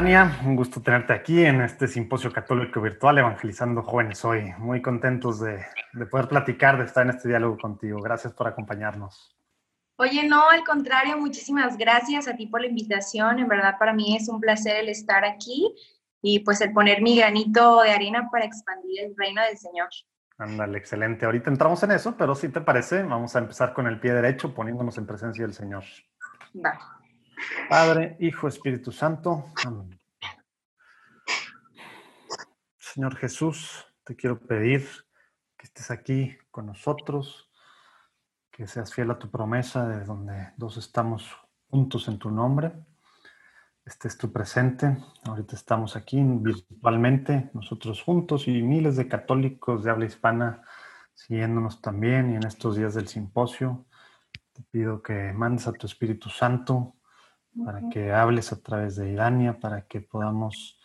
Dania, un gusto tenerte aquí en este simposio católico virtual Evangelizando Jóvenes hoy. Muy contentos de, de, poder platicar, de estar en este diálogo contigo. Gracias por acompañarnos. Oye, no, al contrario, muchísimas gracias a ti por la invitación. En verdad, para mí es un placer el estar aquí y pues el poner mi granito de arena para expandir el reino del Señor. Ándale, excelente. Ahorita entramos en eso, pero si te parece, vamos a empezar con el pie derecho, poniéndonos en presencia del Señor. Va. Padre, Hijo, Espíritu Santo. Amén. Señor Jesús, te quiero pedir que estés aquí con nosotros, que seas fiel a tu promesa de donde dos estamos juntos en tu nombre. Este es tu presente. Ahorita estamos aquí virtualmente, nosotros juntos y miles de católicos de habla hispana siguiéndonos también y en estos días del simposio. Te pido que mandes a tu Espíritu Santo para que hables a través de Irania, para que podamos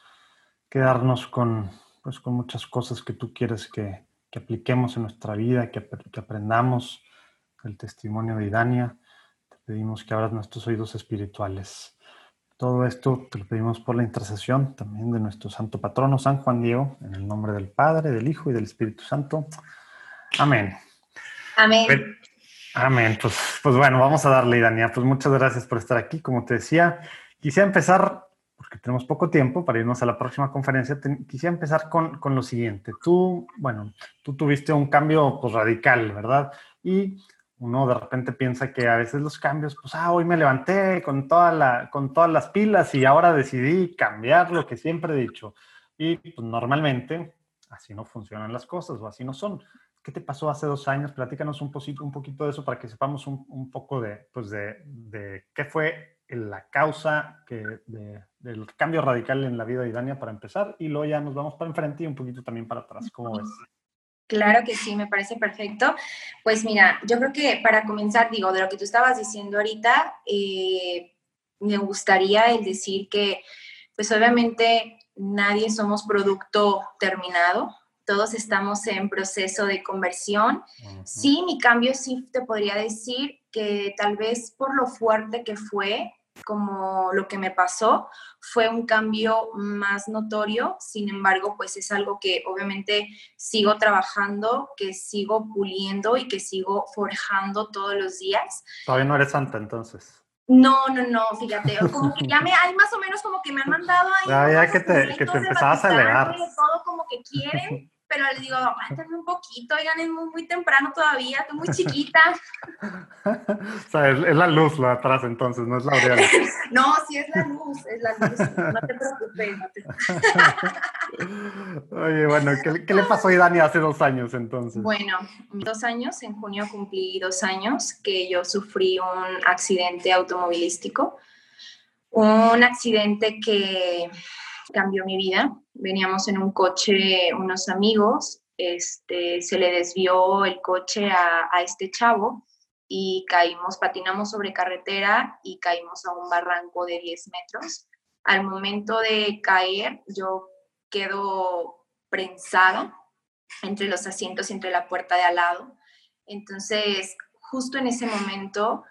quedarnos con, pues, con muchas cosas que tú quieres que, apliquemos en nuestra vida, que, que aprendamos el testimonio de Irania. Te pedimos que abras nuestros oídos espirituales. Todo esto te lo pedimos por la intercesión también de nuestro santo patrono, San Juan Diego, en el nombre del Padre, del Hijo y del Espíritu Santo. Amén. Amén. Amén. Pues, pues bueno, vamos a darle, Dania. Pues muchas gracias por estar aquí. Como te decía, quisiera empezar, porque tenemos poco tiempo para irnos a la próxima conferencia, quisiera empezar con, con, lo siguiente. Tú, bueno, tú tuviste un cambio pues, radical, ¿verdad? Y uno de repente piensa que a veces los cambios, pues, ah, hoy me levanté con, toda la, con todas las pilas y ahora decidí cambiar lo que siempre he dicho. Y pues normalmente así no funcionan las cosas o así no son. ¿Qué te pasó hace dos años? Platícanos un poquito, un poquito de eso para que sepamos un, un poco de, pues de, de, qué fue la causa que, de, del cambio radical en la vida de Idania para empezar y luego ya nos vamos para enfrente y un poquito también para atrás. ¿Cómo ves? Claro que sí, me parece perfecto. Pues mira, yo creo que para comenzar, digo, de lo que tú estabas diciendo ahorita, eh, me gustaría el decir que, pues obviamente nadie somos producto terminado, todos estamos en proceso de conversión. Sí, mi cambio sí te podría decir que tal vez por lo fuerte que fue, como lo que me pasó, fue un cambio más notorio, sin embargo, pues es algo que obviamente sigo trabajando, que sigo puliendo y que sigo forjando todos los días. Todavía no eres santa entonces. No, no, no, fíjate, como que ya me, hay más o menos como que me han mandado ahí. Ya, ya que te, que te empezabas a elevar. Todo como que quieren, pero le digo, aguántame un poquito, oigan, es muy, muy temprano todavía, estoy muy chiquita. o sea, es, la luz lo atrás entonces, no es la aureola. no, sí es la luz, es la luz, no te preocupes. No te... Oye, bueno, ¿qué, ¿qué, le pasó a Dani hace dos años entonces? Bueno, dos años, en junio cumplí dos años que yo sufrí un accidente automovilístico, un accidente que cambió mi vida. Veníamos en un coche unos amigos, este, se le desvió el coche a, este chavo y caímos, patinamos sobre carretera y caímos a un barranco de 10 metros. Al momento de caer, yo quedo prensada entre los asientos y entre la puerta de al lado. Entonces, justo en ese momento,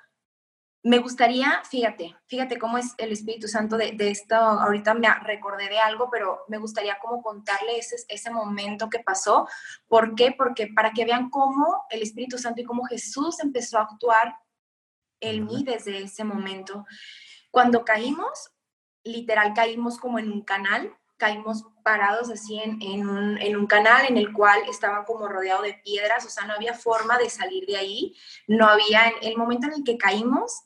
me gustaría, fíjate, fíjate cómo es el Espíritu Santo de, esto, ahorita me recordé de algo, pero me gustaría como contarle ese, ese momento que pasó. ¿Por qué? Porque para que vean cómo el Espíritu Santo y cómo Jesús empezó a actuar en mí desde ese momento. Cuando caímos, literal caímos como en un canal, caímos parados así en, en, un, en, un, canal en el cual estaba como rodeado de piedras, o sea, no había forma de salir de ahí, no había, en el momento en el que caímos,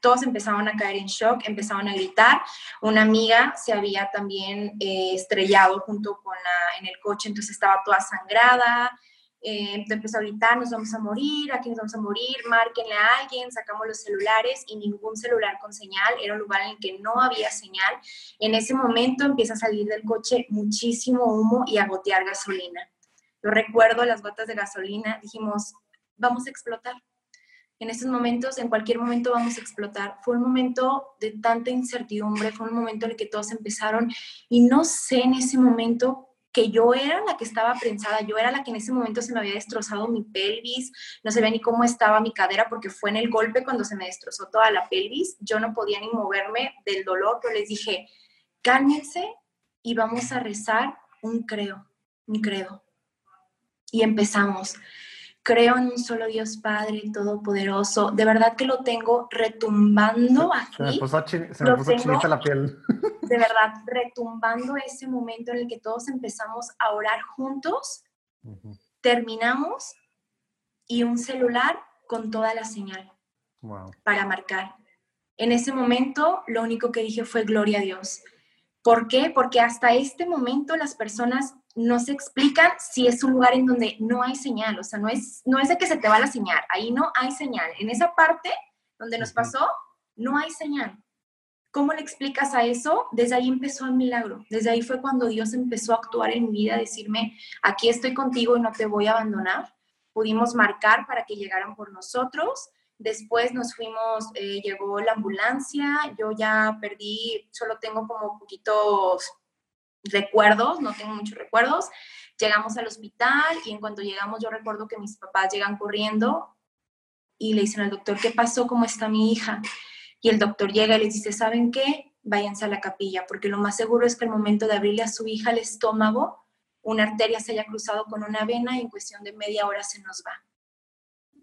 todos empezaban a caer en shock, empezaban a gritar. Una amiga se había también eh, estrellado junto con la, en el coche, entonces estaba toda sangrada. Eh, empezó a gritar, nos vamos a morir, aquí nos vamos a morir, márquenle a alguien, sacamos los celulares y ningún celular con señal, era un lugar en el que no había señal. En ese momento empieza a salir del coche muchísimo humo y a gotear gasolina. Yo recuerdo las gotas de gasolina, dijimos, vamos a explotar en estos momentos, en cualquier momento vamos a explotar. Fue un momento de tanta incertidumbre, fue un momento en el que todos empezaron y no sé en ese momento que yo era la que estaba prensada, yo era la que en ese momento se me había destrozado mi pelvis, no sabía ni cómo estaba mi cadera porque fue en el golpe cuando se me destrozó toda la pelvis, yo no podía ni moverme del dolor, pero les dije, cálmense y vamos a rezar un creo, un credo. Y empezamos. Creo en un solo Dios Padre Todopoderoso. De verdad que lo tengo retumbando aquí. Se me puso, chinita la piel. De verdad, retumbando ese momento en el que todos empezamos a orar juntos. Terminamos y un celular con toda la señal para marcar. En ese momento, lo único que dije fue gloria a Dios. ¿Por qué? Porque hasta este momento las personas no se explican si es un lugar en donde no hay señal, o sea, no es, no es de que se te va la señal, ahí no hay señal. En esa parte donde nos pasó, no hay señal. ¿Cómo le explicas a eso? Desde ahí empezó el milagro. Desde ahí fue cuando Dios empezó a actuar en mi vida, decirme, aquí estoy contigo y no te voy a abandonar. Pudimos marcar para que llegaran por nosotros. Después nos fuimos, eh, llegó la ambulancia, yo ya perdí, solo tengo como poquitos recuerdos, no tengo muchos recuerdos. Llegamos al hospital y en cuanto llegamos yo recuerdo que mis papás llegan corriendo y le dicen al doctor, ¿qué pasó? ¿Cómo está mi hija? Y el doctor llega y les dice, ¿saben qué? Váyanse a la capilla, porque lo más seguro es que el momento de abrirle a su hija el estómago, una arteria se haya cruzado con una vena y en cuestión de media hora se nos va.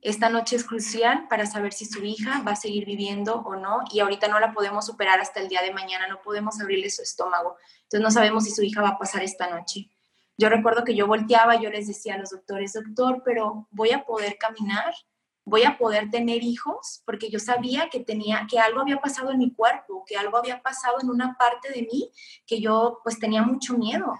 Esta noche es crucial para saber si su hija va a seguir viviendo o no y ahorita no la podemos superar hasta el día de mañana, no podemos abrirle su estómago. Entonces no sabemos si su hija va a pasar esta noche. Yo recuerdo que yo volteaba, yo les decía a los doctores, doctor, pero voy a poder caminar, voy a poder tener hijos, porque yo sabía que tenía, que algo había pasado en mi cuerpo, que algo había pasado en una parte de mí que yo pues tenía mucho miedo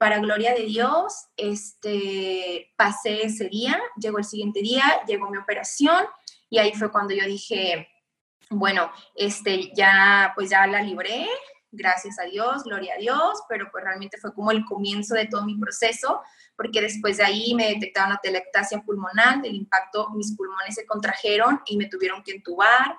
para gloria de Dios, este, pasé ese día, llegó el siguiente día, llegó mi operación y ahí fue cuando yo dije, bueno, este, ya, pues ya la libré, gracias a Dios, gloria a Dios, pero pues realmente fue como el comienzo de todo mi proceso, porque después de ahí me detectaron la telectasia pulmonar, del impacto mis pulmones se contrajeron y me tuvieron que entubar,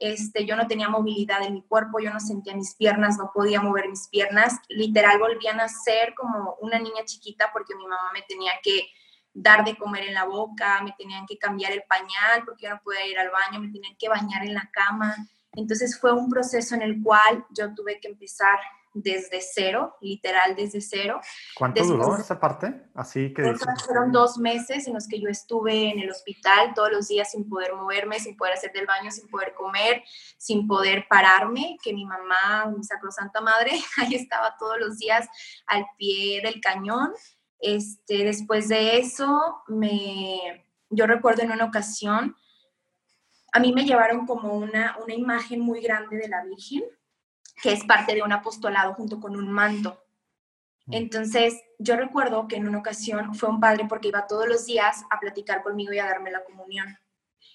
este, yo no tenía movilidad en mi cuerpo, yo no sentía mis piernas, no podía mover mis piernas, literal volvían a ser como una niña chiquita porque mi mamá me tenía que dar de comer en la boca, me tenían que cambiar el pañal porque yo no podía ir al baño, me tenían que bañar en la cama. Entonces fue un proceso en el cual yo tuve que empezar desde cero, literal desde cero. ¿Cuánto duró esa parte? Así que... Fueron dos meses en los que yo estuve en el hospital todos los días sin poder moverme, sin poder hacer del baño, sin poder comer, sin poder pararme, que mi mamá, mi sacrosanta madre, ahí estaba todos los días al pie del cañón. Este, después de eso, me, yo recuerdo en una ocasión, a mí me llevaron como una, una imagen muy grande de la Virgen que es parte de un apostolado junto con un manto. Mm. Entonces, yo recuerdo que en una ocasión fue un padre porque iba todos los días a platicar conmigo y a darme la comunión.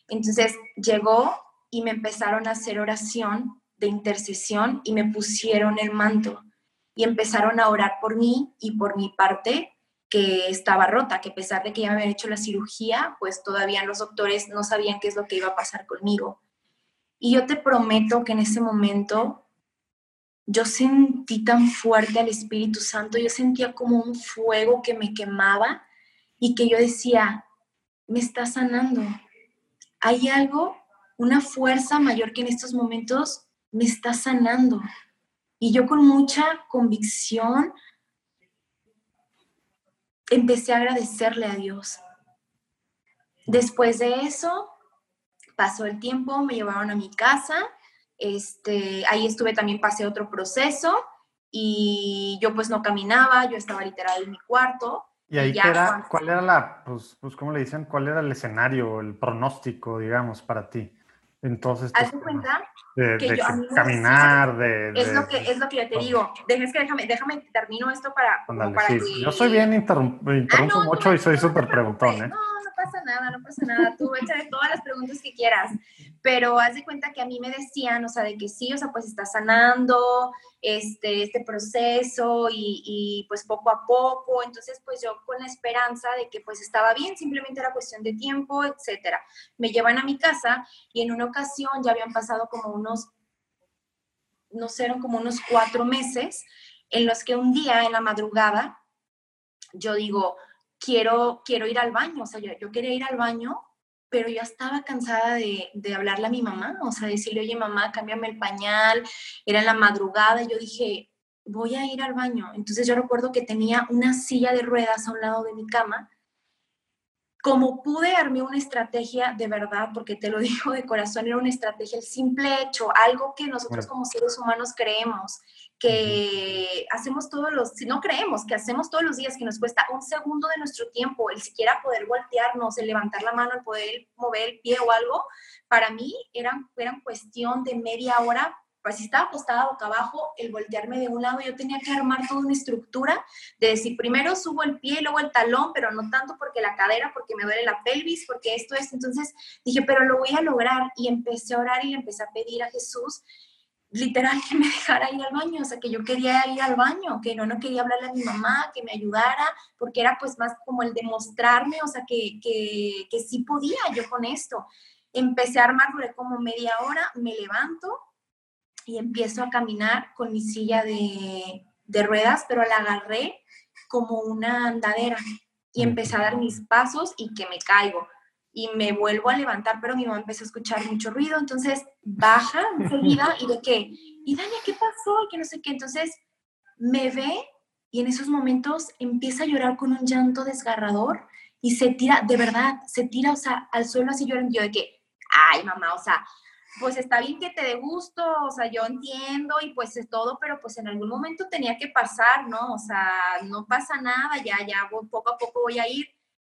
Entonces, llegó y me empezaron a hacer oración de intercesión y me pusieron el manto y empezaron a orar por mí y por mi parte que estaba rota, que a pesar de que ya me habían hecho la cirugía, pues todavía los doctores no sabían qué es lo que iba a pasar conmigo. Y yo te prometo que en ese momento yo sentí tan fuerte al Espíritu Santo, yo sentía como un fuego que me quemaba y que yo decía, me está sanando. Hay algo, una fuerza mayor que en estos momentos me está sanando. Y yo con mucha convicción empecé a agradecerle a Dios. Después de eso, pasó el tiempo, me llevaron a mi casa este, ahí estuve también, pasé otro proceso y yo pues no caminaba, yo estaba literal en mi cuarto. ¿Y ahí era, cuál era la, pues, pues, ¿cómo le dicen? ¿Cuál era el escenario, el pronóstico, digamos, para ti? Entonces, cuenta de, que yo, caminar, de, Es, lo que, es lo que yo te digo. déjame, déjame, termino esto para, para que... Yo soy bien, interrumpo, ah, mucho y soy súper preguntón, ¿eh? Pasa nada, no pasa nada, tú échale todas las preguntas que quieras, pero haz de cuenta que a mí me decían, o sea, de que sí, o sea, pues está sanando este, este proceso y, y pues poco a poco, entonces pues yo con la esperanza de que pues estaba bien, simplemente era cuestión de tiempo, etcétera. Me llevan a mi casa y en una ocasión ya habían pasado como unos, no sé, eran como unos cuatro meses en los que un día en la madrugada yo digo, quiero, quiero ir al baño, o sea, yo, yo quería ir al baño, pero yo estaba cansada de, de, hablarle a mi mamá, o sea, decirle, oye mamá, cámbiame el pañal, era en la madrugada, y yo dije, voy a ir al baño. Entonces yo recuerdo que tenía una silla de ruedas a un lado de mi cama. Como pude armé una estrategia de verdad, porque te lo digo de corazón, era una estrategia, el simple hecho, algo que nosotros como seres humanos creemos, que hacemos todos los, si no creemos, que hacemos todos los días, que nos cuesta un segundo de nuestro tiempo, el siquiera poder voltearnos, el levantar la mano, el poder mover el pie o algo, para mí eran, eran cuestión de media hora pues si estaba acostada boca abajo, el voltearme de un lado, yo tenía que armar toda una estructura de decir, primero subo el pie, luego el talón, pero no tanto porque la cadera, porque me duele la pelvis, porque esto es. Entonces dije, pero lo voy a lograr. Y empecé a orar y le empecé a pedir a Jesús, literal, que me dejara ir al baño. O sea, que yo quería ir al baño, que no, no quería hablarle a mi mamá, que me ayudara, porque era pues más como el demostrarme, o sea, que, que, que sí podía yo con esto. Empecé a armar, duré como media hora, me levanto, y empiezo a caminar con mi silla de, de ruedas, pero la agarré como una andadera y empecé a dar mis pasos y que me caigo. Y me vuelvo a levantar, pero mi mamá empezó a escuchar mucho ruido, entonces baja enseguida y de que, y Dania, ¿qué pasó? Y que no sé qué, entonces me ve y en esos momentos empieza a llorar con un llanto desgarrador y se tira, de verdad, se tira, o sea, al suelo así llorando, yo de que, ay mamá, o sea, pues está bien que te dé gusto, o sea, yo entiendo y pues es todo, pero pues en algún momento tenía que pasar, ¿no? O sea, no pasa nada, ya, ya, poco a poco voy a ir.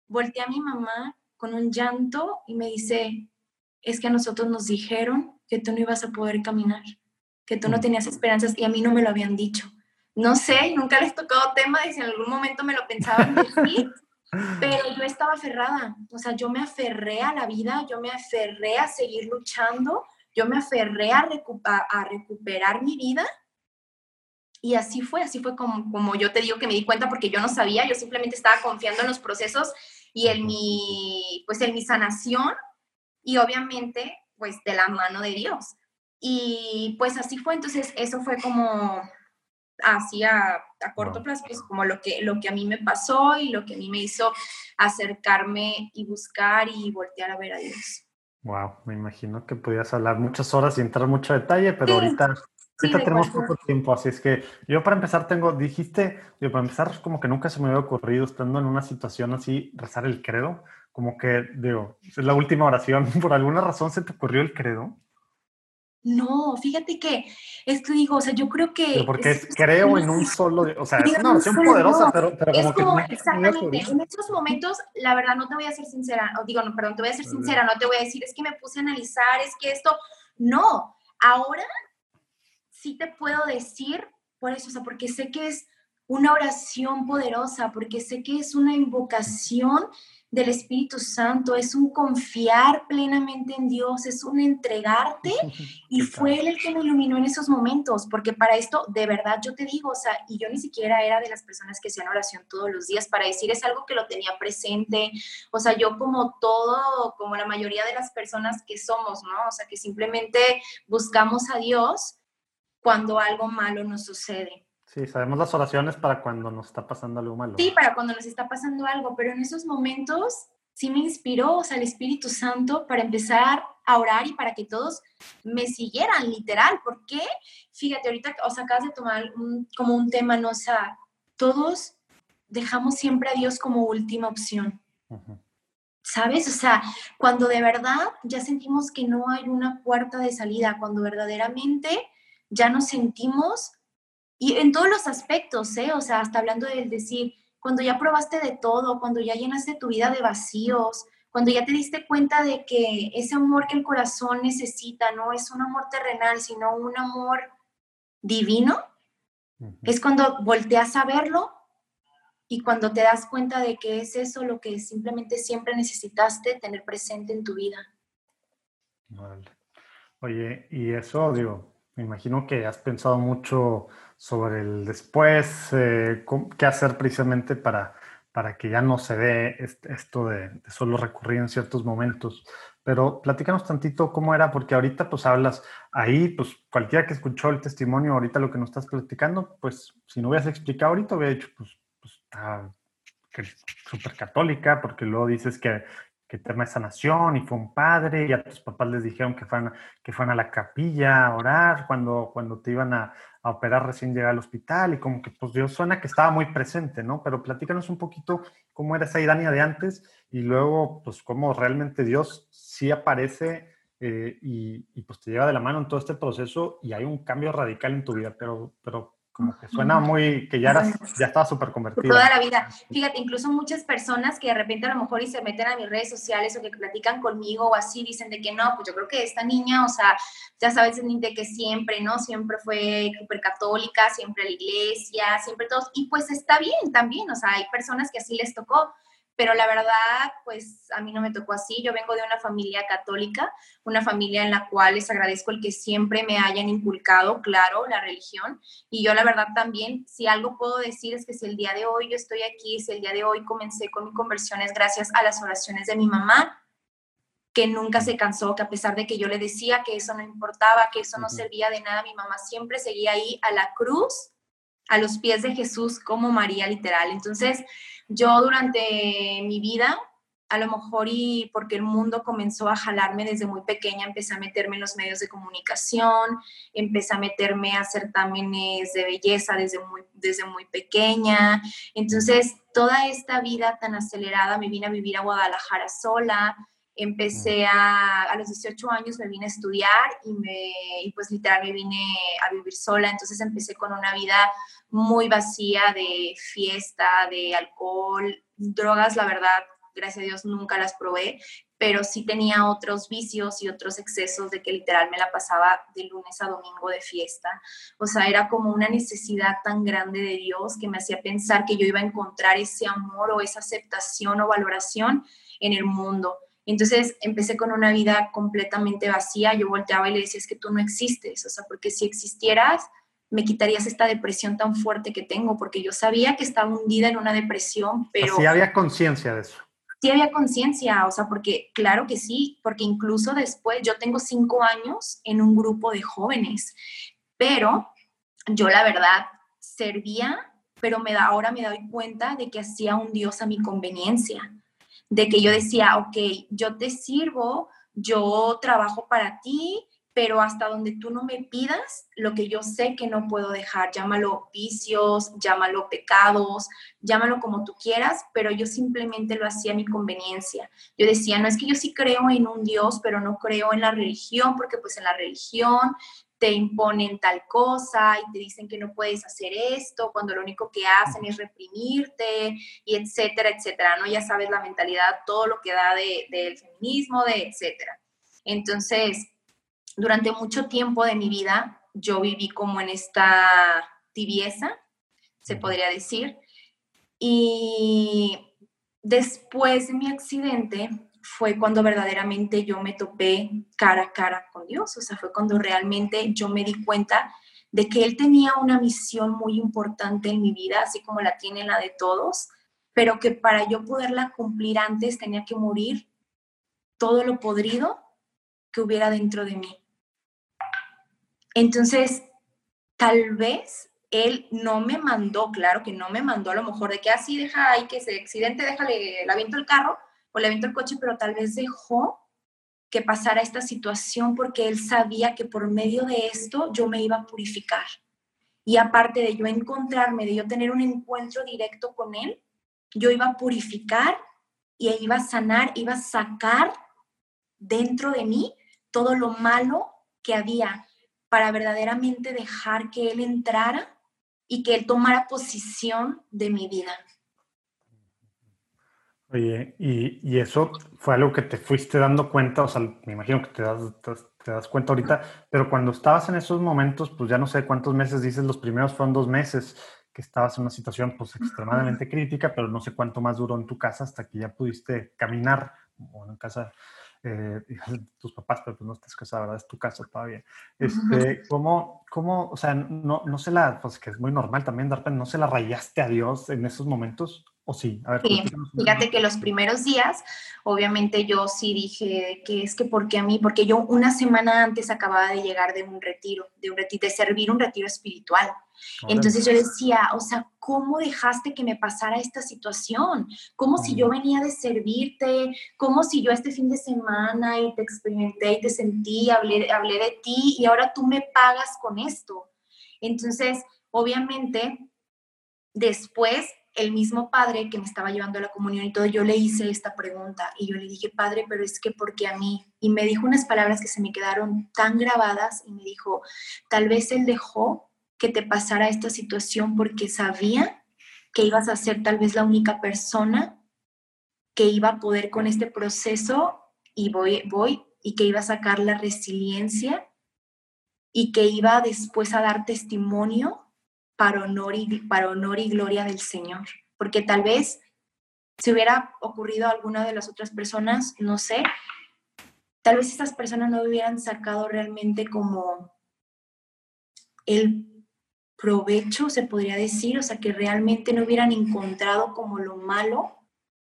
Volteé a mi mamá con un llanto y me dice, es que a nosotros nos dijeron que tú no ibas a poder caminar, que tú no mm. tenías esperanzas y a mí no me lo habían dicho. No sé, nunca les tocado tema y si en algún momento me lo pensaban decir, pero yo estaba aferrada, o sea, yo me aferré a la vida, yo me aferré a seguir luchando, yo me aferré a, recuperar mi vida. Y así fue, así fue como, como yo te digo que me di cuenta porque yo no sabía, yo simplemente estaba confiando en los procesos y en mi, pues en mi sanación y obviamente pues de la mano de Dios. Y pues así fue, entonces eso fue como así a, corto plazo, pues como lo que, lo que a mí me pasó y lo que a mí me hizo acercarme y buscar y voltear a ver a Dios. Wow, me imagino que podías hablar muchas horas y entrar mucho detalle, pero ahorita, tenemos poco tiempo, así es que yo para empezar tengo, dijiste, yo para empezar como que nunca se me había ocurrido estando en una situación así, rezar el credo, como que digo, es la última oración, por alguna razón se te ocurrió el credo. No, fíjate que es que digo, o sea, yo creo que. Pero porque creo en un solo, o sea, es una oración poderosa, pero, pero como, como que. Exactamente, en estos momentos, la verdad, no te voy a ser sincera, o digo, no, perdón, te voy a ser sincera, no te voy a decir, es que me puse a analizar, es que esto. No, ahora sí te puedo decir, por eso, o sea, porque sé que es una oración poderosa, porque sé que es una invocación del Espíritu Santo, es un confiar plenamente en Dios, es un entregarte y fue Él el que me iluminó en esos momentos, porque para esto, de verdad, yo te digo, o sea, y yo ni siquiera era de las personas que hacían oración todos los días, para decir es algo que lo tenía presente, o sea, yo como todo, como la mayoría de las personas que somos, ¿no? O sea, que simplemente buscamos a Dios cuando algo malo nos sucede. Sí, sabemos las oraciones para cuando nos está pasando algo malo. Sí, para cuando nos está pasando algo, pero en esos momentos sí me inspiró, o sea, el Espíritu Santo para empezar a orar y para que todos me siguieran, literal. ¿Por qué? Fíjate, ahorita, o sea, acabas de tomar como un tema, ¿no? O sea, todos dejamos siempre a Dios como última opción. ¿Sabes? O sea, cuando de verdad ya sentimos que no hay una puerta de salida, cuando verdaderamente ya nos sentimos y en todos los aspectos, ¿eh? O sea, hasta hablando del decir, cuando ya probaste de todo, cuando ya llenaste tu vida de vacíos, cuando ya te diste cuenta de que ese amor que el corazón necesita no es un amor terrenal, sino un amor divino, es cuando volteas a verlo y cuando te das cuenta de que es eso lo que simplemente siempre necesitaste tener presente en tu vida. Vale. Oye, y eso, digo, me imagino que has pensado mucho sobre el después, eh, qué hacer precisamente para, para que ya no se dé esto de, solo recurrir en ciertos momentos. Pero platícanos tantito cómo era, porque ahorita pues hablas ahí, pues cualquiera que escuchó el testimonio ahorita lo que nos estás platicando, pues si no hubieras explicado ahorita, hubiera dicho, pues, pues está súper católica, porque luego dices que, que tema de sanación y fue un padre, y a tus papás les dijeron que fueran, que fueran a la capilla a orar cuando, cuando te iban a, a operar recién llegar al hospital y como que pues Dios suena que estaba muy presente, ¿no? Pero platícanos un poquito cómo era esa Idania de antes y luego pues cómo realmente Dios sí aparece eh, y, y, pues te lleva de la mano en todo este proceso y hay un cambio radical en tu vida, pero, pero como que suena muy, que ya, eras, ya estaba súper convertida. Toda la vida. Fíjate, incluso muchas personas que de repente a lo mejor y se meten a mis redes sociales o que platican conmigo o así, dicen de que no, pues yo creo que esta niña, o sea, ya sabes de que siempre, ¿no? Siempre fue súper católica, siempre a la iglesia, siempre todos, y pues está bien también, o sea, hay personas que así les tocó, pero la verdad, pues a mí no me tocó así. Yo vengo de una familia católica, una familia en la cual les agradezco el que siempre me hayan inculcado, claro, la religión. Y yo la verdad también, si algo puedo decir es que si el día de hoy yo estoy aquí, si el día de hoy comencé con mi conversión es gracias a las oraciones de mi mamá, que nunca se cansó, que a pesar de que yo le decía que eso no importaba, que eso no servía de nada, mi mamá siempre seguía ahí a la cruz, a los pies de Jesús como María literal. Entonces, yo durante mi vida, a lo mejor y porque el mundo comenzó a jalarme desde muy pequeña, empecé a meterme en los medios de comunicación, empecé a meterme a certámenes de belleza desde muy, desde muy pequeña. Entonces, toda esta vida tan acelerada, me vine a vivir a Guadalajara sola, empecé a, a los 18 años me vine a estudiar y, me, y pues literal me vine a vivir sola, entonces empecé con una vida muy vacía de fiesta, de alcohol, drogas, la verdad, gracias a Dios nunca las probé, pero sí tenía otros vicios y otros excesos de que literal me la pasaba de lunes a domingo de fiesta. O sea, era como una necesidad tan grande de Dios que me hacía pensar que yo iba a encontrar ese amor o esa aceptación o valoración en el mundo. Entonces empecé con una vida completamente vacía. Yo volteaba y le decía, es que tú no existes, o sea, porque si existieras, me quitarías esta depresión tan fuerte que tengo, porque yo sabía que estaba hundida en una depresión, pero... Sí había conciencia de eso. Sí había conciencia, o sea, porque claro que sí, porque incluso después, yo tengo cinco años en un grupo de jóvenes, pero yo la verdad servía, pero me da, ahora me doy cuenta de que hacía un Dios a mi conveniencia, de que yo decía, ok, yo te sirvo, yo trabajo para ti, pero hasta donde tú no me pidas lo que yo sé que no puedo dejar, llámalo vicios, llámalo pecados, llámalo como tú quieras, pero yo simplemente lo hacía a mi conveniencia. Yo decía, no es que yo sí creo en un Dios, pero no creo en la religión, porque pues en la religión te imponen tal cosa y te dicen que no puedes hacer esto, cuando lo único que hacen es reprimirte y etcétera, etcétera, ¿no? Ya sabes la mentalidad, todo lo que da del feminismo, de etcétera. Entonces, durante mucho tiempo de mi vida yo viví como en esta tibieza, se podría decir. Y después de mi accidente fue cuando verdaderamente yo me topé cara a cara con Dios, o sea, fue cuando realmente yo me di cuenta de que Él tenía una misión muy importante en mi vida, así como la tiene la de todos, pero que para yo poderla cumplir antes tenía que morir todo lo podrido que hubiera dentro de mí. Entonces, tal vez él no me mandó, claro que no me mandó a lo mejor de que así ah, deja ahí que se accidente, déjale, le aviento el carro o le aviento el coche, pero tal vez dejó que pasara esta situación porque él sabía que por medio de esto yo me iba a purificar. Y aparte de yo encontrarme, de yo tener un encuentro directo con él, yo iba a purificar y iba a sanar, iba a sacar dentro de mí todo lo malo que había, para verdaderamente dejar que Él entrara y que Él tomara posición de mi vida. Oye, y, eso fue algo que te fuiste dando cuenta, o sea, me imagino que te das, te, das cuenta ahorita, pero cuando estabas en esos momentos, pues ya no sé cuántos meses dices, los primeros fueron dos meses, que estabas en una situación pues extremadamente crítica, pero no sé cuánto más duró en tu casa hasta que ya pudiste caminar, bueno, en casa eh, tus papás, pero pues no estás casada, ¿verdad? Es tu casa todavía. Este, ¿cómo, ¿Cómo, o sea, no, no se la, pues que es muy normal también dar no se la rayaste a Dios en esos momentos? ¿O sí? A ver, sí, fíjate que los primeros días, obviamente yo sí dije que es que porque a mí, porque yo una semana antes acababa de llegar de un retiro, de un retiro, de servir un retiro espiritual. Entonces yo decía, o sea, ¿cómo dejaste que me pasara esta situación? Como si yo venía de servirte, como si yo este fin de semana y te experimenté y te sentí, hablé, hablé de ti y ahora tú me pagas con esto. Entonces, obviamente, después el mismo padre que me estaba llevando a la comunión y todo, yo le hice esta pregunta y yo le dije, padre, pero es que porque a mí? Y me dijo unas palabras que se me quedaron tan grabadas y me dijo, tal vez él dejó que te pasara esta situación porque sabía que ibas a ser tal vez la única persona que iba a poder con este proceso y voy, voy y que iba a sacar la resiliencia y que iba después a dar testimonio para honor y, para honor y gloria del Señor. Porque tal vez si hubiera ocurrido a alguna de las otras personas, no sé, tal vez estas personas no hubieran sacado realmente como el provecho, se podría decir, o sea, que realmente no hubieran encontrado como lo malo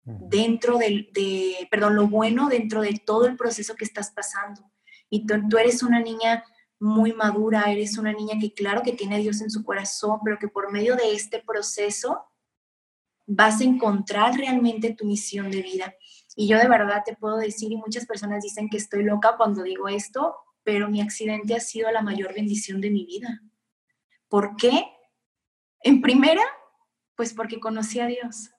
dentro del, de, perdón, lo bueno dentro de todo el proceso que estás pasando. Y tú eres una niña muy madura, eres una niña que claro que tiene a Dios en su corazón, pero que por medio de este proceso vas a encontrar realmente tu misión de vida. Y yo de verdad te puedo decir, y muchas personas dicen que estoy loca cuando digo esto, pero mi accidente ha sido la mayor bendición de mi vida. ¿Por qué? En primera, pues porque conocí a Dios.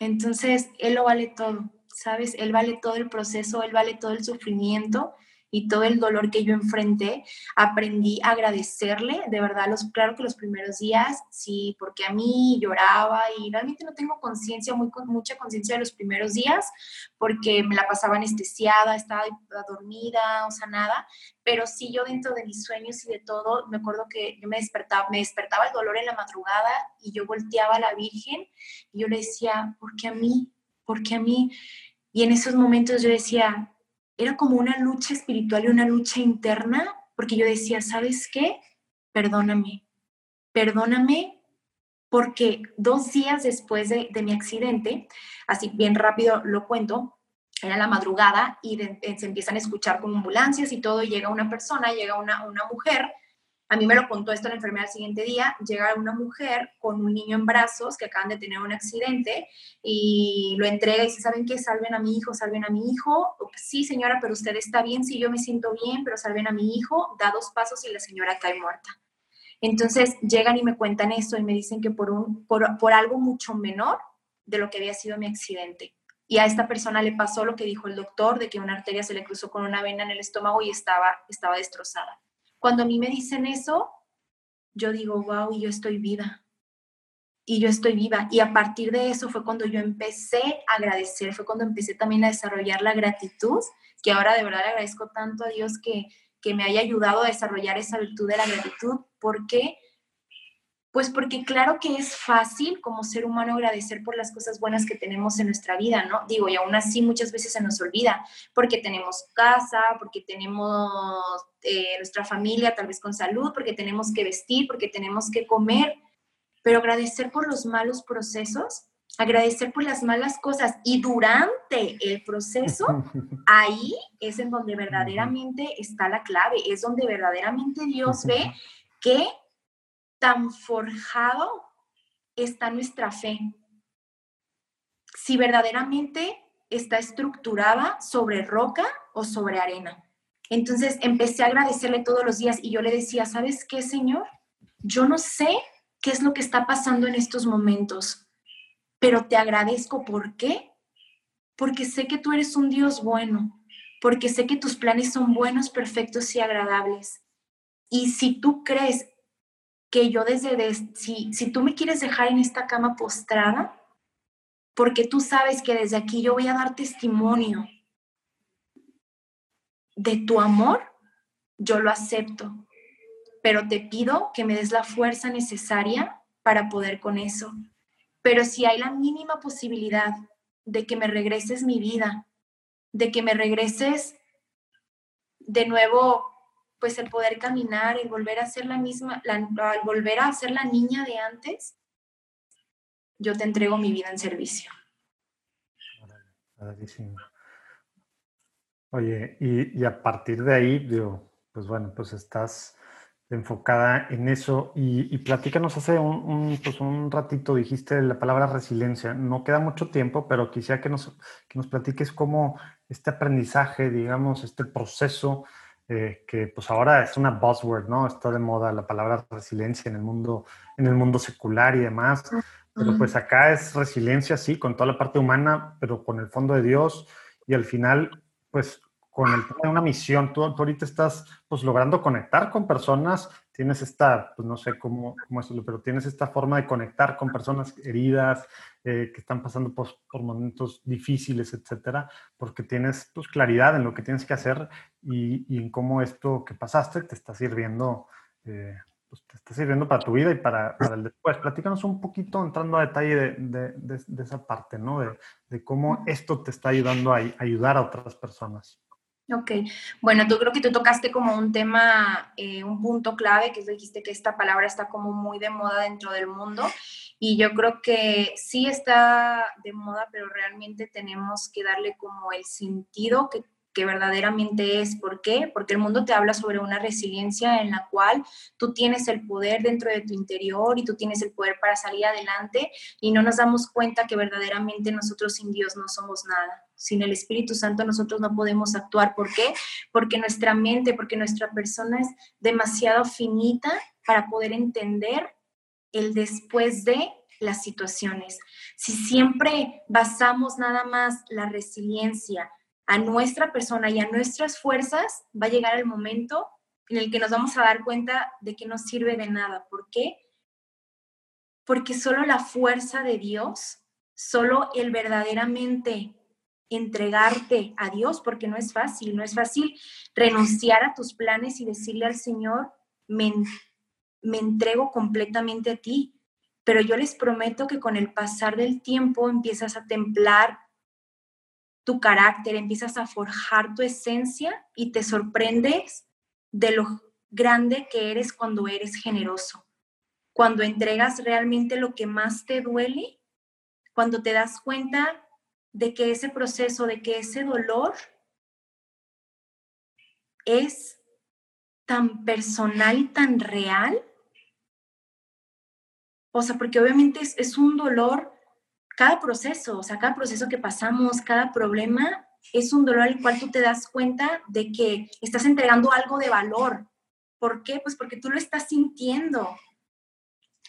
Entonces, Él lo vale todo, ¿sabes? Él vale todo el proceso, Él vale todo el sufrimiento y todo el dolor que yo enfrenté, aprendí a agradecerle, de verdad, los, claro que los primeros días, sí, porque a mí lloraba y realmente no tengo conciencia, mucha conciencia de los primeros días, porque me la pasaba anestesiada, estaba dormida, o sea, nada, pero sí yo dentro de mis sueños y de todo, me acuerdo que yo me despertaba, me despertaba el dolor en la madrugada y yo volteaba a la Virgen y yo le decía, ¿por qué a mí? ¿Por qué a mí? Y en esos momentos yo decía, era como una lucha espiritual y una lucha interna, porque yo decía, ¿sabes qué? Perdóname, perdóname, porque dos días después de, mi accidente, así bien rápido lo cuento, era la madrugada y se empiezan a escuchar como ambulancias y todo, y llega una persona, llega una, una mujer a mí me lo contó esto la enfermera el siguiente día, llega una mujer con un niño en brazos que acaban de tener un accidente y lo entrega y dice, ¿saben qué? Salven a mi hijo, salven a mi hijo. Sí, señora, pero usted está bien, sí, yo me siento bien, pero salven a mi hijo. Da dos pasos y la señora cae muerta. Entonces llegan y me cuentan eso y me dicen que por, un, por, por algo mucho menor de lo que había sido mi accidente. Y a esta persona le pasó lo que dijo el doctor, de que una arteria se le cruzó con una vena en el estómago y estaba, estaba destrozada. Cuando a mí me dicen eso, yo digo, wow, yo estoy viva. Y yo estoy viva. Y a partir de eso fue cuando yo empecé a agradecer, fue cuando empecé también a desarrollar la gratitud, que ahora de verdad agradezco tanto a Dios que, que me haya ayudado a desarrollar esa virtud de la gratitud, porque pues porque claro que es fácil como ser humano agradecer por las cosas buenas que tenemos en nuestra vida, ¿no? Digo, y aún así muchas veces se nos olvida, porque tenemos casa, porque tenemos eh, nuestra familia tal vez con salud, porque tenemos que vestir, porque tenemos que comer, pero agradecer por los malos procesos, agradecer por las malas cosas y durante el proceso, ahí es en donde verdaderamente está la clave, es donde verdaderamente Dios ve que tan forjado está nuestra fe. Si verdaderamente está estructurada sobre roca o sobre arena. Entonces empecé a agradecerle todos los días y yo le decía, ¿sabes qué, Señor? Yo no sé qué es lo que está pasando en estos momentos, pero te agradezco. ¿Por qué? Porque sé que tú eres un Dios bueno, porque sé que tus planes son buenos, perfectos y agradables. Y si tú crees que yo desde, si, si tú me quieres dejar en esta cama postrada, porque tú sabes que desde aquí yo voy a dar testimonio de tu amor, yo lo acepto, pero te pido que me des la fuerza necesaria para poder con eso. Pero si hay la mínima posibilidad de que me regreses mi vida, de que me regreses de nuevo pues el poder caminar, el volver a ser la misma, volver a ser la niña de antes, yo te entrego mi vida en servicio. Oye, y, a partir de ahí, digo, pues bueno, pues estás enfocada en eso y, platícanos hace un, pues un ratito dijiste la palabra resiliencia. No queda mucho tiempo, pero quisiera que nos, que nos platiques cómo este aprendizaje, digamos, este proceso eh, que pues ahora es una buzzword, ¿no? Está de moda la palabra resiliencia en el mundo, en el mundo secular y demás. Pero pues acá es resiliencia, sí, con toda la parte humana, pero con el fondo de Dios y al final, pues con el de una misión. Tú, ahorita estás pues logrando conectar con personas, tienes esta, pues no sé cómo, cómo es, pero tienes esta forma de conectar con personas heridas, eh, que están pasando por, por, momentos difíciles, etcétera, porque tienes pues claridad en lo que tienes que hacer y, y en cómo esto que pasaste te está sirviendo eh, pues, te está sirviendo para tu vida y para, para el después. Platícanos un poquito, entrando a detalle de, de, de, esa parte, ¿no? De, de, cómo esto te está ayudando a, ayudar a otras personas. Ok, bueno, tú creo que tú tocaste como un tema, eh, un punto clave, que dijiste que esta palabra está como muy de moda dentro del mundo y yo creo que sí está de moda, pero realmente tenemos que darle como el sentido que que verdaderamente es. ¿Por qué? Porque el mundo te habla sobre una resiliencia en la cual tú tienes el poder dentro de tu interior y tú tienes el poder para salir adelante y no nos damos cuenta que verdaderamente nosotros sin Dios no somos nada. Sin el Espíritu Santo nosotros no podemos actuar. ¿Por qué? Porque nuestra mente, porque nuestra persona es demasiado finita para poder entender el después de las situaciones. Si siempre basamos nada más la resiliencia a nuestra persona y a nuestras fuerzas, va a llegar el momento en el que nos vamos a dar cuenta de que no sirve de nada. ¿Por qué? Porque solo la fuerza de Dios, solo el verdaderamente entregarte a Dios, porque no es fácil, no es fácil renunciar a tus planes y decirle al Señor, me, me entrego completamente a ti. Pero yo les prometo que con el pasar del tiempo empiezas a templar tu carácter, empiezas a forjar tu esencia y te sorprendes de lo grande que eres cuando eres generoso, cuando entregas realmente lo que más te duele, cuando te das cuenta de que ese proceso, de que ese dolor es tan personal y tan real. O sea, porque obviamente es, es un dolor cada proceso, o sea, cada proceso que pasamos, cada problema, es un dolor al cual tú te das cuenta de que estás entregando algo de valor. ¿Por qué? Pues porque tú lo estás sintiendo.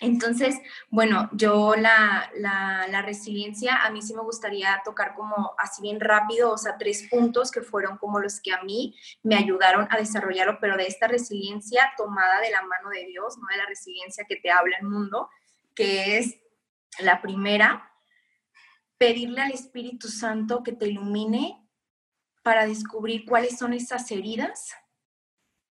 Entonces, bueno, yo la, la, resiliencia, a mí sí me gustaría tocar como así bien rápido, o sea, tres puntos que fueron como los que a mí me ayudaron a desarrollarlo, pero de esta resiliencia tomada de la mano de Dios, no de la resiliencia que te habla el mundo, que es la primera, pedirle al Espíritu Santo que te ilumine para descubrir cuáles son esas heridas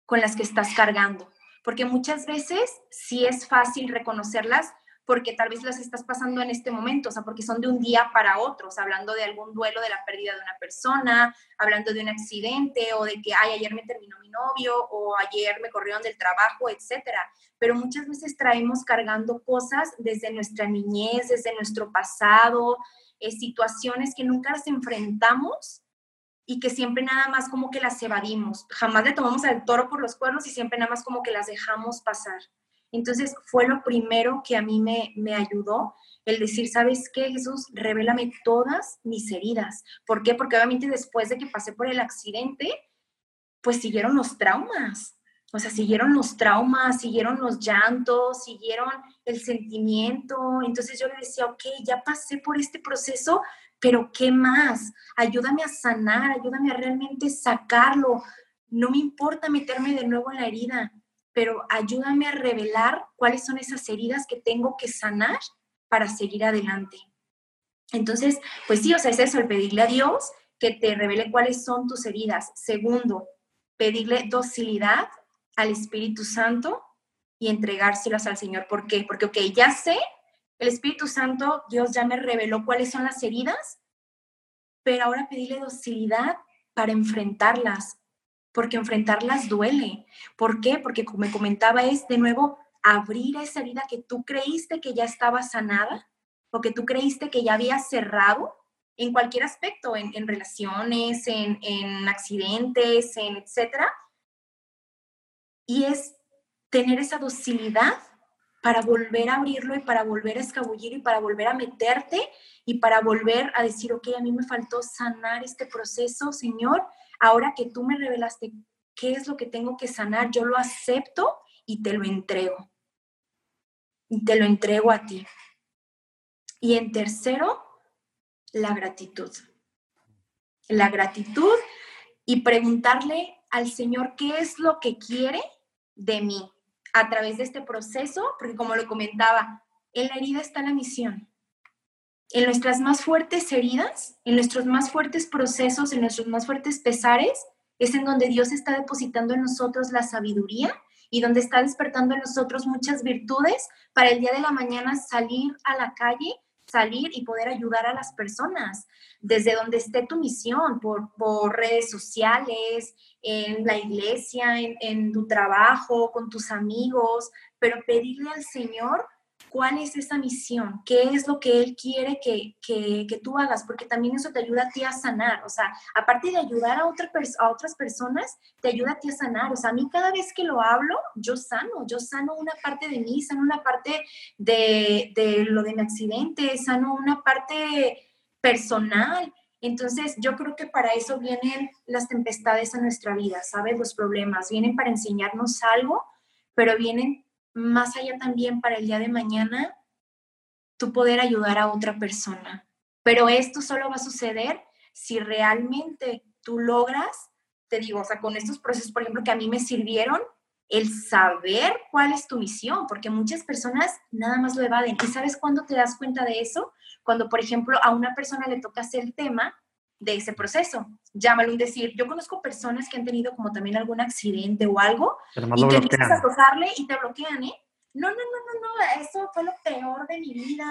con las que estás cargando. Porque muchas veces sí es fácil reconocerlas porque tal vez las estás pasando en este momento, o sea, porque son de un día para otro, o sea, hablando de algún duelo de la pérdida de una persona, hablando de un accidente o de que, ay, ayer me terminó mi novio o ayer me corrieron del trabajo, etcétera. Pero muchas veces traemos cargando cosas desde nuestra niñez, desde nuestro pasado, eh, situaciones que nunca las enfrentamos y que siempre nada más como que las evadimos. Jamás le tomamos al toro por los cuernos y siempre nada más como que las dejamos pasar. Entonces fue lo primero que a mí me, me ayudó, el decir, ¿sabes qué, Jesús? Revélame todas mis heridas. ¿Por qué? Porque obviamente después de que pasé por el accidente, pues siguieron los traumas. O sea, siguieron los traumas, siguieron los llantos, siguieron el sentimiento. Entonces yo le decía, ok, ya pasé por este proceso, pero ¿qué más? Ayúdame a sanar, ayúdame a realmente sacarlo. No me importa meterme de nuevo en la herida, pero ayúdame a revelar cuáles son esas heridas que tengo que sanar para seguir adelante. Entonces, pues sí, o sea, es eso, el pedirle a Dios que te revele cuáles son tus heridas. Segundo, pedirle docilidad al Espíritu Santo y entregárselas al Señor. ¿Por qué? Porque, ok, ya sé, el Espíritu Santo, Dios ya me reveló cuáles son las heridas, pero ahora pedirle docilidad para enfrentarlas, porque enfrentarlas duele. ¿Por qué? Porque como me comentaba es de nuevo abrir esa herida que tú creíste que ya estaba sanada o que tú creíste que ya había cerrado en cualquier aspecto, en, relaciones, en, en, accidentes, en etcétera. Y es tener esa docilidad para volver a abrirlo y para volver a escabullir y para volver a meterte y para volver a decir, ok, a mí me faltó sanar este proceso, Señor, ahora que tú me revelaste qué es lo que tengo que sanar, yo lo acepto y te lo entrego. Y te lo entrego a ti. Y en tercero, la gratitud. La gratitud y preguntarle al Señor qué es lo que quiere de mí a través de este proceso, porque como lo comentaba, en la herida está la misión. En nuestras más fuertes heridas, en nuestros más fuertes procesos, en nuestros más fuertes pesares, es en donde Dios está depositando en nosotros la sabiduría y donde está despertando en nosotros muchas virtudes para el día de la mañana salir a la calle salir y poder ayudar a las personas desde donde esté tu misión, por, redes sociales, en la iglesia, en tu trabajo, con tus amigos, pero pedirle al Señor cuál es esa misión, qué es lo que Él quiere que, que, tú hagas, porque también eso te ayuda a ti a sanar, o sea, aparte de ayudar a, otra a otras personas, te ayuda a ti a sanar, o sea, a mí cada vez que lo hablo, yo sano, yo sano una parte de mí, sano una parte de, de lo de mi accidente, sano una parte personal, entonces, yo creo que para eso vienen las tempestades a nuestra vida, ¿sabes? Los problemas vienen para enseñarnos algo, pero vienen más allá también para el día de mañana, tú poder ayudar a otra persona. Pero esto solo va a suceder si realmente tú logras, te digo, o sea, con estos procesos, por ejemplo, que a mí me sirvieron, el saber cuál es tu misión, porque muchas personas nada más lo evaden. ¿Y sabes cuándo te das cuenta de eso? Cuando, por ejemplo, a una persona le toca hacer el tema de ese proceso. Llámalo un decir. Yo conozco personas que han tenido como también algún accidente o algo y que empiezas a tocarle y te bloquean, ¿eh? No, no, no, no, no, eso fue lo peor de mi vida,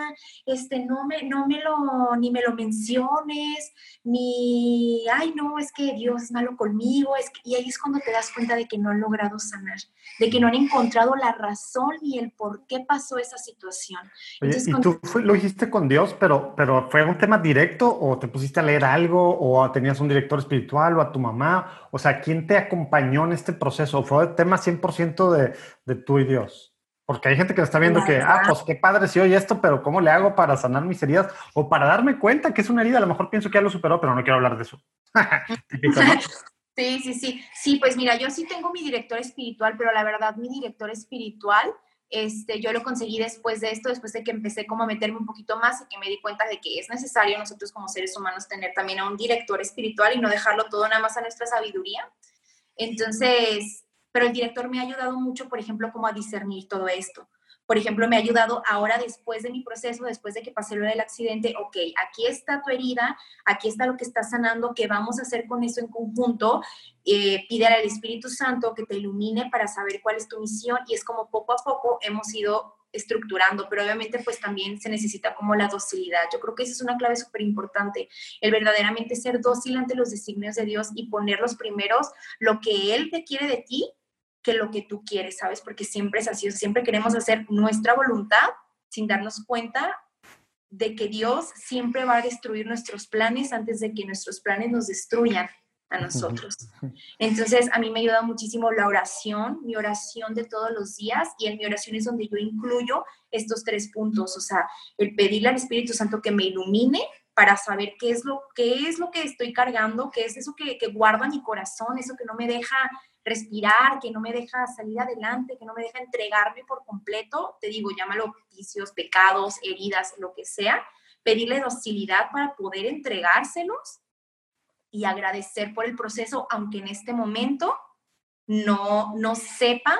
este, no me, no me lo, ni me lo menciones, ni, ay, no, es que Dios es malo conmigo, es y ahí es cuando te das cuenta de que no han logrado sanar, de que no han encontrado la razón y el por qué pasó esa situación. ¿y tú lo hiciste con Dios, pero, pero fue un tema directo o te pusiste a leer algo o tenías un director espiritual o a tu mamá? O sea, ¿quién te acompañó en este proceso? ¿Fue el tema 100% de, de tú y Dios? Porque hay gente que está viendo que, ah, pues qué padre si oye esto, pero ¿cómo le hago para sanar mis heridas? O para darme cuenta que es una herida. A lo mejor pienso que ya lo superó, pero no quiero hablar de eso. Sí, sí, sí. Sí, pues mira, yo sí tengo mi director espiritual, pero la verdad, mi director espiritual, este, yo lo conseguí después de esto, después de que empecé como a meterme un poquito más y que me di cuenta de que es necesario nosotros como seres humanos tener también a un director espiritual y no dejarlo todo nada más a nuestra sabiduría. Entonces, pero el director me ha ayudado mucho, por ejemplo, como a discernir todo esto. Por ejemplo, me ha ayudado ahora después de mi proceso, después de que pasé lo del accidente, ok, aquí está tu herida, aquí está lo que está sanando, ¿qué vamos a hacer con eso en conjunto? Eh, pídele al Espíritu Santo que te ilumine para saber cuál es tu misión y es como poco a poco hemos ido estructurando, pero obviamente pues también se necesita como la docilidad. Yo creo que esa es una clave súper importante, el verdaderamente ser dócil ante los designios de Dios y poner los primeros lo que Él te quiere de ti que lo que tú quieres, ¿sabes? Porque siempre es así, siempre queremos hacer nuestra voluntad sin darnos cuenta de que Dios siempre va a destruir nuestros planes antes de que nuestros planes nos destruyan a nosotros. Entonces, a mí me ayuda muchísimo la oración, mi oración de todos los días, y en mi oración es donde yo incluyo estos tres puntos, o sea, el pedirle al Espíritu Santo que me ilumine para saber qué es lo, qué es lo que estoy cargando, qué es eso que, que guarda mi corazón, eso que no me deja respirar, que no me deja salir adelante, que no me deja entregarme por completo, te digo, llámalo vicios, pecados, heridas, lo que sea, pedirle docilidad para poder entregárselos y agradecer por el proceso, aunque en este momento no, no sepa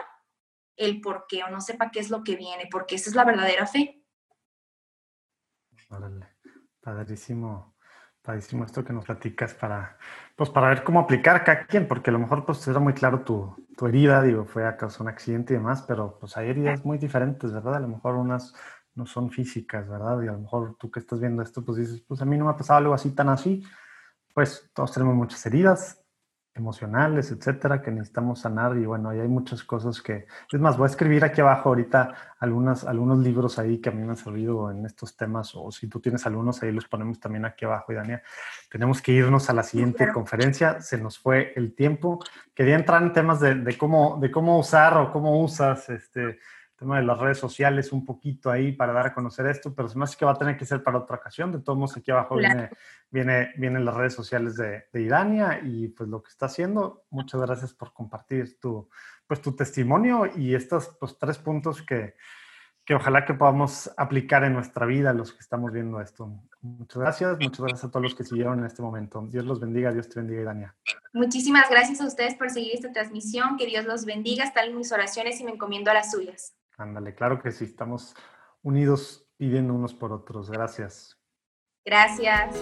el por qué o no sepa qué es lo que viene, porque esa es la verdadera fe. Padrísimo Padrísimo esto que nos platicas para, pues para ver cómo aplicar cada quien, porque a lo mejor pues era muy claro tu, tu herida, digo, fue a causa de un accidente y demás, pero pues hay heridas muy diferentes, ¿verdad? A lo mejor unas no son físicas, ¿verdad? Y a lo mejor tú que estás viendo esto, pues dices, pues a mí no me ha pasado algo así tan así, pues todos tenemos muchas heridas, emocionales, etcétera, que necesitamos sanar y bueno, ahí hay muchas cosas que, es más, voy a escribir aquí abajo ahorita algunas, algunos libros ahí que a mí me han servido en estos temas o si tú tienes algunos ahí los ponemos también aquí abajo y Dania, tenemos que irnos a la siguiente conferencia, se nos fue el tiempo, quería entrar en temas de, de cómo, de cómo usar o cómo usas este tema de las redes sociales un poquito ahí para dar a conocer esto, pero se me hace que va a tener que ser para otra ocasión. De todos modos, aquí abajo viene, viene, vienen las redes sociales de, de, Irania y pues lo que está haciendo. Muchas gracias por compartir tu, pues, tu testimonio y estos pues, tres puntos que, que ojalá que podamos aplicar en nuestra vida los que estamos viendo esto. Muchas gracias, muchas gracias a todos los que siguieron en este momento. Dios los bendiga, Dios te bendiga, Irania. Muchísimas gracias a ustedes por seguir esta transmisión, que Dios los bendiga, están mis oraciones y me encomiendo a las suyas. Ándale, claro que sí, estamos unidos pidiendo unos por otros. Gracias. Gracias.